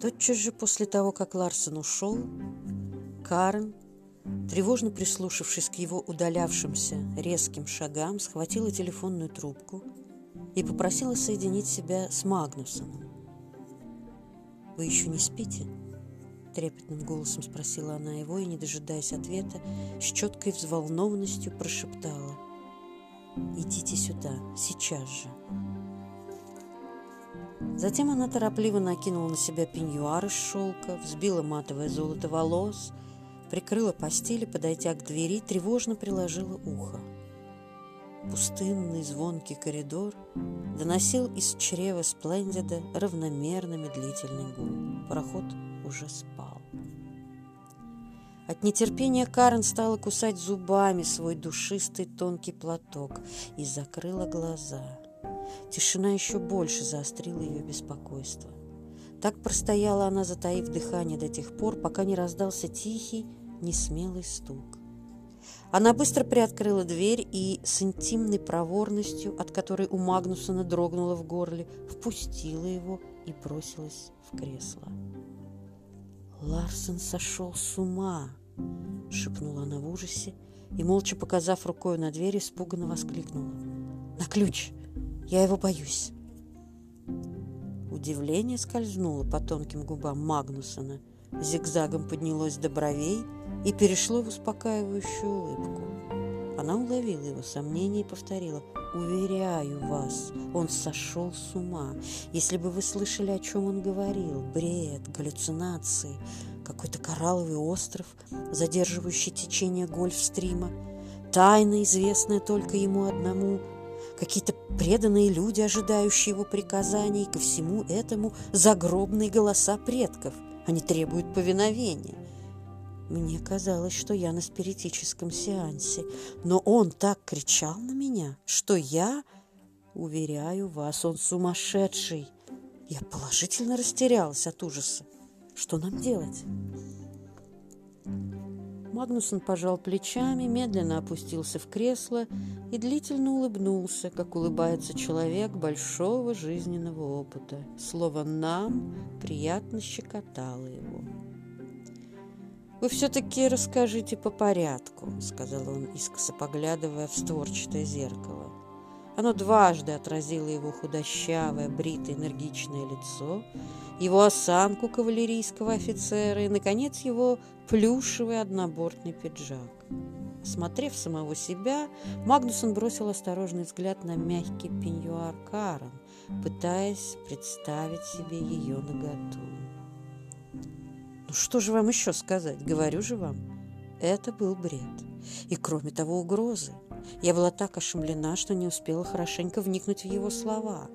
Тотчас же после того, как Ларсон ушел, Карен, тревожно прислушавшись к его удалявшимся резким шагам, схватила телефонную трубку и попросила соединить себя с Магнусом. «Вы еще не спите?» Трепетным голосом спросила она его и, не дожидаясь ответа, с четкой взволнованностью прошептала. «Идите сюда, сейчас же». Затем она торопливо накинула на себя пеньюар из шелка, взбила матовое золото волос, прикрыла постель и, подойдя к двери, тревожно приложила ухо. Пустынный звонкий коридор доносил из чрева Сплендида равномерно медлительный гул. Пароход уже спал. От нетерпения Карен стала кусать зубами свой душистый тонкий платок и закрыла глаза. Тишина еще больше заострила ее беспокойство. Так простояла она, затаив дыхание до тех пор, пока не раздался тихий, несмелый стук. Она быстро приоткрыла дверь и с интимной проворностью, от которой у Магнусона дрогнуло в горле, впустила его и бросилась в кресло. «Ларсон сошел с ума!» — шепнула она в ужасе и, молча показав рукой на дверь, испуганно воскликнула. «На ключ! Я его боюсь!» Удивление скользнуло по тонким губам Магнусона, зигзагом поднялось до бровей — и перешло в успокаивающую улыбку. Она уловила его сомнение и повторила «Уверяю вас, он сошел с ума. Если бы вы слышали, о чем он говорил, бред, галлюцинации, какой-то коралловый остров, задерживающий течение гольфстрима, тайна, известная только ему одному, какие-то преданные люди, ожидающие его приказаний, ко всему этому загробные голоса предков. Они требуют повиновения. Мне казалось, что я на спиритическом сеансе, но он так кричал на меня, что я, уверяю вас, он сумасшедший. Я положительно растерялась от ужаса. Что нам делать? Магнусон пожал плечами, медленно опустился в кресло и длительно улыбнулся, как улыбается человек большого жизненного опыта. Слово «нам» приятно щекотало его. «Вы все-таки расскажите по порядку», — сказал он, искоса поглядывая в створчатое зеркало. Оно дважды отразило его худощавое, бритое, энергичное лицо, его осанку кавалерийского офицера и, наконец, его плюшевый однобортный пиджак. Смотрев самого себя, Магнусон бросил осторожный взгляд на мягкий пеньюар Карен, пытаясь представить себе ее наготу. Ну что же вам еще сказать? Говорю же вам, это был бред. И кроме того, угрозы. Я была так ошеломлена, что не успела хорошенько вникнуть в его слова.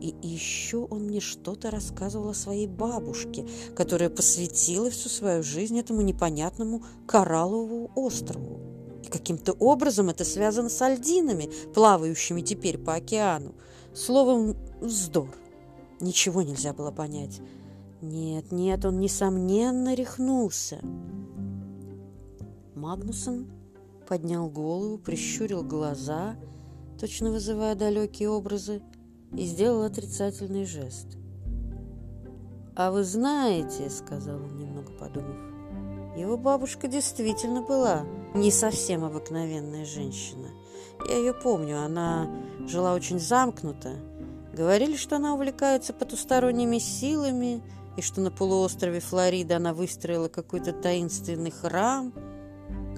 И еще он мне что-то рассказывал о своей бабушке, которая посвятила всю свою жизнь этому непонятному коралловому острову. И каким-то образом это связано с альдинами, плавающими теперь по океану. Словом, вздор. Ничего нельзя было понять. Нет, нет, он, несомненно, рехнулся. Магнусон поднял голову, прищурил глаза, точно вызывая далекие образы, и сделал отрицательный жест. «А вы знаете, — сказал он, немного подумав, — его бабушка действительно была не совсем обыкновенная женщина. Я ее помню, она жила очень замкнуто. Говорили, что она увлекается потусторонними силами, — и что на полуострове Флорида она выстроила какой-то таинственный храм.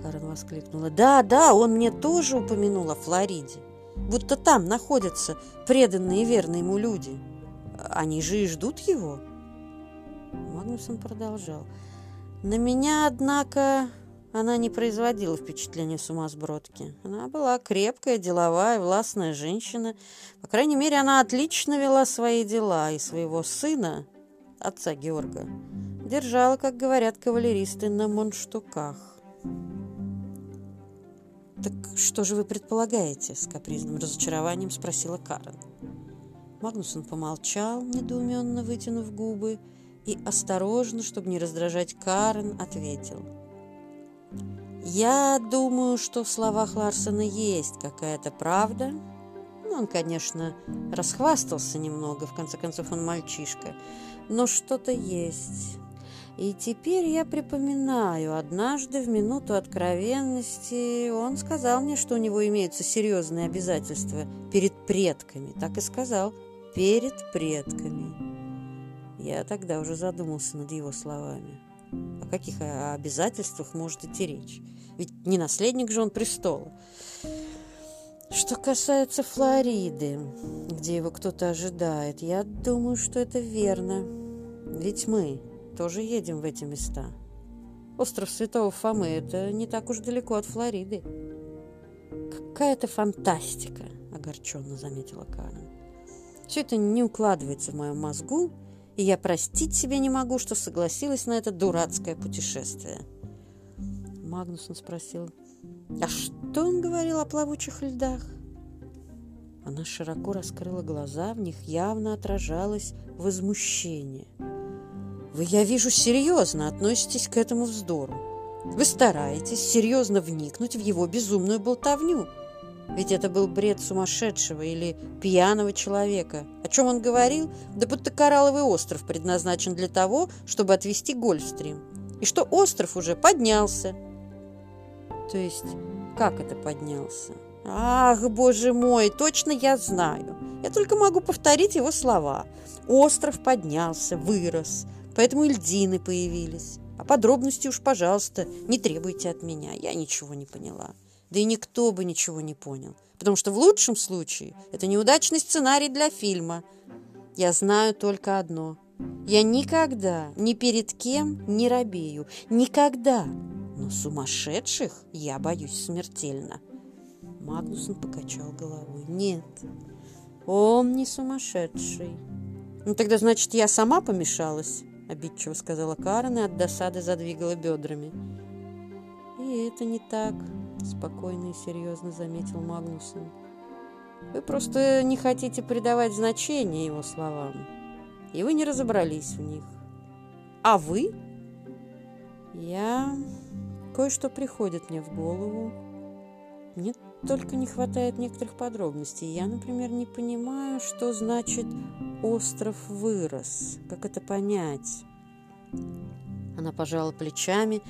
Карен воскликнула. «Да, да, он мне тоже упомянул о Флориде. Будто там находятся преданные и верные ему люди. Они же и ждут его». Магнусон продолжал. «На меня, однако, она не производила впечатления сумасбродки. Она была крепкая, деловая, властная женщина. По крайней мере, она отлично вела свои дела, и своего сына отца Георга, держала, как говорят кавалеристы, на монштуках. «Так что же вы предполагаете?» – с капризным разочарованием спросила Карен. Магнусон помолчал, недоуменно вытянув губы, и осторожно, чтобы не раздражать Карен, ответил. «Я думаю, что в словах Ларсона есть какая-то правда, Ну, он, конечно, расхвастался немного, в конце концов, он мальчишка, но что-то есть. И теперь я припоминаю, однажды в минуту откровенности он сказал мне, что у него имеются серьезные обязательства перед предками. Так и сказал, перед предками. Я тогда уже задумался над его словами. О каких обязательствах может идти речь? Ведь не наследник же он престола. Что касается Флориды, где его кто-то ожидает, я думаю, что это верно. Ведь мы тоже едем в эти места. Остров Святого Фомы – это не так уж далеко от Флориды. Какая-то фантастика, огорченно заметила Карен. Все это не укладывается в моем мозгу, и я простить себе не могу, что согласилась на это дурацкое путешествие. Магнусон спросил, а что он говорил о плавучих льдах? Она широко раскрыла глаза, в них явно отражалось возмущение. «Вы, я вижу, серьезно относитесь к этому вздору. Вы стараетесь серьезно вникнуть в его безумную болтовню. Ведь это был бред сумасшедшего или пьяного человека. О чем он говорил? Да будто коралловый остров предназначен для того, чтобы отвести Гольфстрим. И что остров уже поднялся, то есть, как это поднялся? Ах, боже мой, точно я знаю. Я только могу повторить его слова. Остров поднялся, вырос, поэтому и льдины появились. А подробности уж, пожалуйста, не требуйте от меня. Я ничего не поняла. Да и никто бы ничего не понял. Потому что в лучшем случае это неудачный сценарий для фильма. Я знаю только одно. Я никогда ни перед кем не робею. Никогда но сумасшедших я боюсь смертельно. Магнусон покачал головой. Нет, он не сумасшедший. Ну тогда, значит, я сама помешалась, обидчиво сказала Карен и от досады задвигала бедрами. И это не так, спокойно и серьезно заметил Магнусон. Вы просто не хотите придавать значение его словам, и вы не разобрались в них. А вы? Я Кое-что приходит мне в голову. Мне только не хватает некоторых подробностей. Я, например, не понимаю, что значит «остров вырос». Как это понять? Она пожала плечами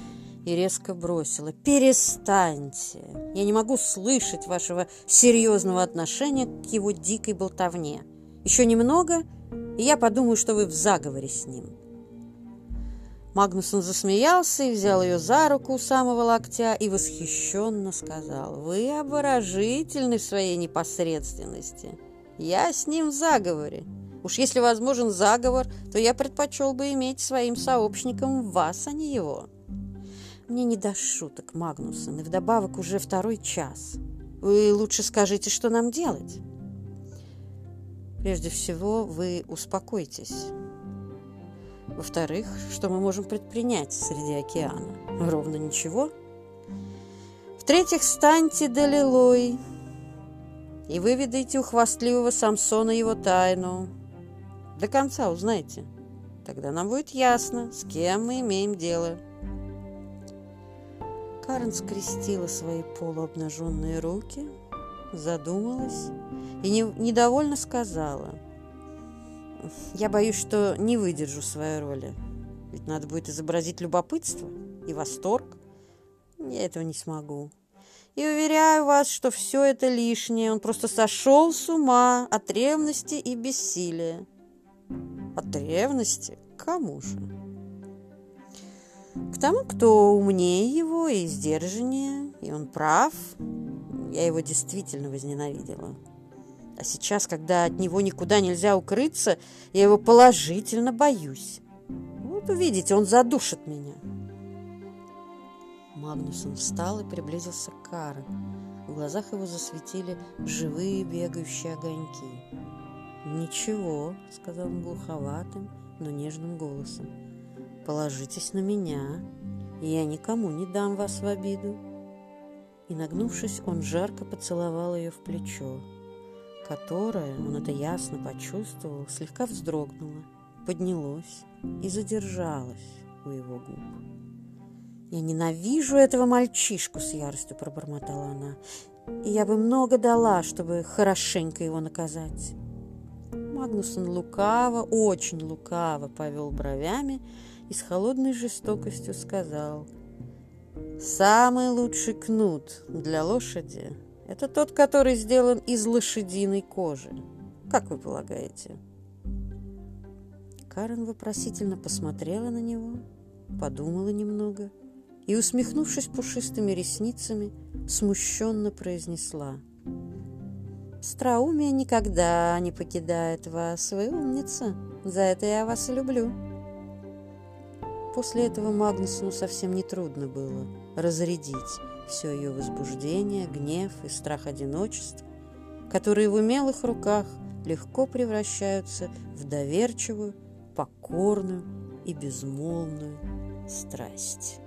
и резко бросила. «Перестаньте! Я не могу слышать вашего серьезного отношения к его дикой болтовне. Еще немного, и я подумаю, что вы в заговоре с ним». Магнусон засмеялся и взял ее за руку у самого локтя и восхищенно сказал, «Вы обворожительны в своей непосредственности. Я с ним в заговоре. Уж если возможен заговор, то я предпочел бы иметь своим сообщником вас, а не его». «Мне не до шуток, Магнусон, и вдобавок уже второй час. Вы лучше скажите, что нам делать?» «Прежде всего, вы успокойтесь». Во-вторых, что мы можем предпринять среди океана? Ровно ничего. В-третьих, станьте Далилой и выведайте у хвастливого Самсона его тайну. До конца узнайте. Тогда нам будет ясно, с кем мы имеем дело. Карен скрестила свои полуобнаженные руки, задумалась и не, недовольно сказала – я боюсь, что не выдержу своей роли. Ведь надо будет изобразить любопытство и восторг. Я этого не смогу. И уверяю вас, что все это лишнее. Он просто сошел с ума от ревности и бессилия. От ревности? Кому же? К тому, кто умнее его и сдержаннее, и он прав. Я его действительно возненавидела. А сейчас, когда от него никуда нельзя укрыться, я его положительно боюсь. Вот увидите, он задушит меня. Магнусон встал и приблизился к Карен. В глазах его засветили живые бегающие огоньки. «Ничего», — сказал он глуховатым, но нежным голосом. «Положитесь на меня, и я никому не дам вас в обиду». И, нагнувшись, он жарко поцеловал ее в плечо которое, он это ясно почувствовал, слегка вздрогнуло, поднялось и задержалось у его губ. «Я ненавижу этого мальчишку!» — с яростью пробормотала она. и я бы много дала, чтобы хорошенько его наказать. Магнусон лукаво, очень лукаво повел бровями и с холодной жестокостью сказал, «Самый лучший кнут для лошади – это тот, который сделан из лошадиной кожи. Как вы полагаете?» Карен вопросительно посмотрела на него, подумала немного и, усмехнувшись пушистыми ресницами, смущенно произнесла. «Страумие никогда не покидает вас, вы умница, за это я вас и люблю». После этого Магнусону совсем нетрудно было разрядить все ее возбуждение, гнев и страх одиночества, которые в умелых руках легко превращаются в доверчивую, покорную и безмолвную страсть.